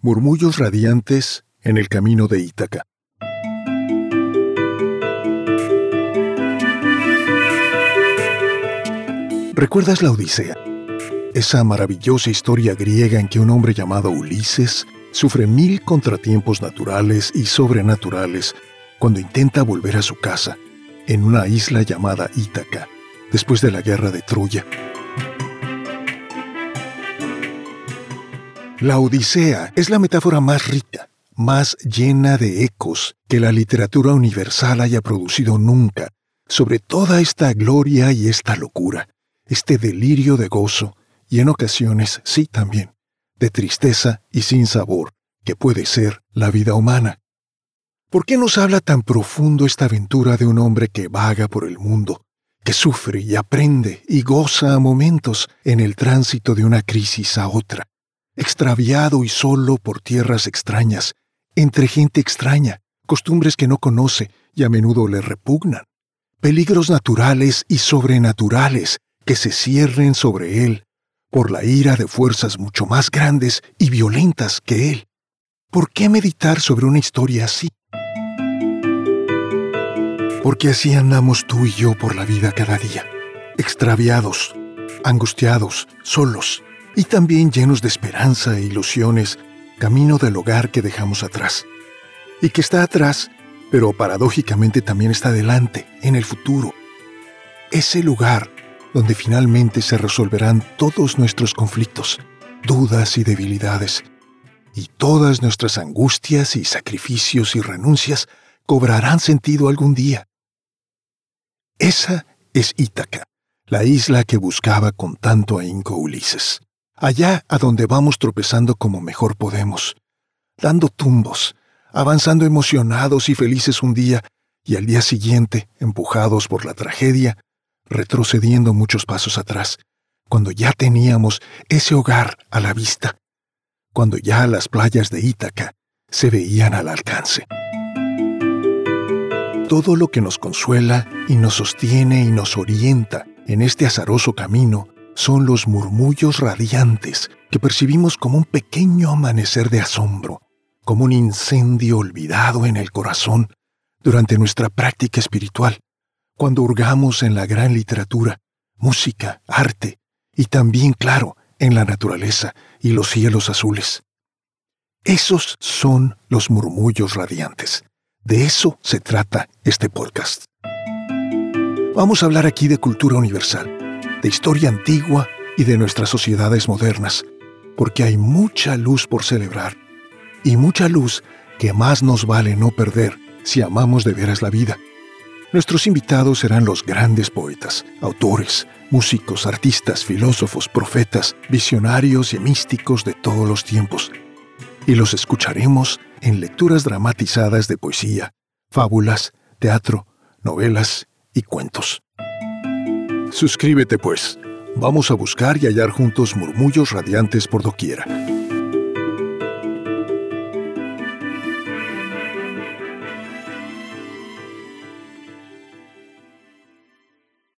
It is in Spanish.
Murmullos radiantes en el camino de Ítaca. ¿Recuerdas la Odisea? Esa maravillosa historia griega en que un hombre llamado Ulises sufre mil contratiempos naturales y sobrenaturales cuando intenta volver a su casa, en una isla llamada Ítaca, después de la guerra de Troya. La Odisea es la metáfora más rica, más llena de ecos que la literatura universal haya producido nunca sobre toda esta gloria y esta locura, este delirio de gozo y en ocasiones, sí también, de tristeza y sin sabor, que puede ser la vida humana. ¿Por qué nos habla tan profundo esta aventura de un hombre que vaga por el mundo, que sufre y aprende y goza a momentos en el tránsito de una crisis a otra? Extraviado y solo por tierras extrañas, entre gente extraña, costumbres que no conoce y a menudo le repugnan, peligros naturales y sobrenaturales que se cierren sobre él por la ira de fuerzas mucho más grandes y violentas que él. ¿Por qué meditar sobre una historia así? Porque así andamos tú y yo por la vida cada día, extraviados, angustiados, solos, y también llenos de esperanza e ilusiones, camino del hogar que dejamos atrás. Y que está atrás, pero paradójicamente también está delante, en el futuro. Ese lugar donde finalmente se resolverán todos nuestros conflictos, dudas y debilidades, y todas nuestras angustias y sacrificios y renuncias cobrarán sentido algún día. Esa es Ítaca, la isla que buscaba con tanto ahínco Ulises allá a donde vamos tropezando como mejor podemos, dando tumbos, avanzando emocionados y felices un día y al día siguiente, empujados por la tragedia, retrocediendo muchos pasos atrás, cuando ya teníamos ese hogar a la vista, cuando ya las playas de Ítaca se veían al alcance. Todo lo que nos consuela y nos sostiene y nos orienta en este azaroso camino son los murmullos radiantes que percibimos como un pequeño amanecer de asombro, como un incendio olvidado en el corazón durante nuestra práctica espiritual, cuando hurgamos en la gran literatura, música, arte y también, claro, en la naturaleza y los cielos azules. Esos son los murmullos radiantes. De eso se trata este podcast. Vamos a hablar aquí de cultura universal de historia antigua y de nuestras sociedades modernas, porque hay mucha luz por celebrar y mucha luz que más nos vale no perder si amamos de veras la vida. Nuestros invitados serán los grandes poetas, autores, músicos, artistas, filósofos, profetas, visionarios y místicos de todos los tiempos. Y los escucharemos en lecturas dramatizadas de poesía, fábulas, teatro, novelas y cuentos. Suscríbete pues. Vamos a buscar y hallar juntos murmullos radiantes por doquiera.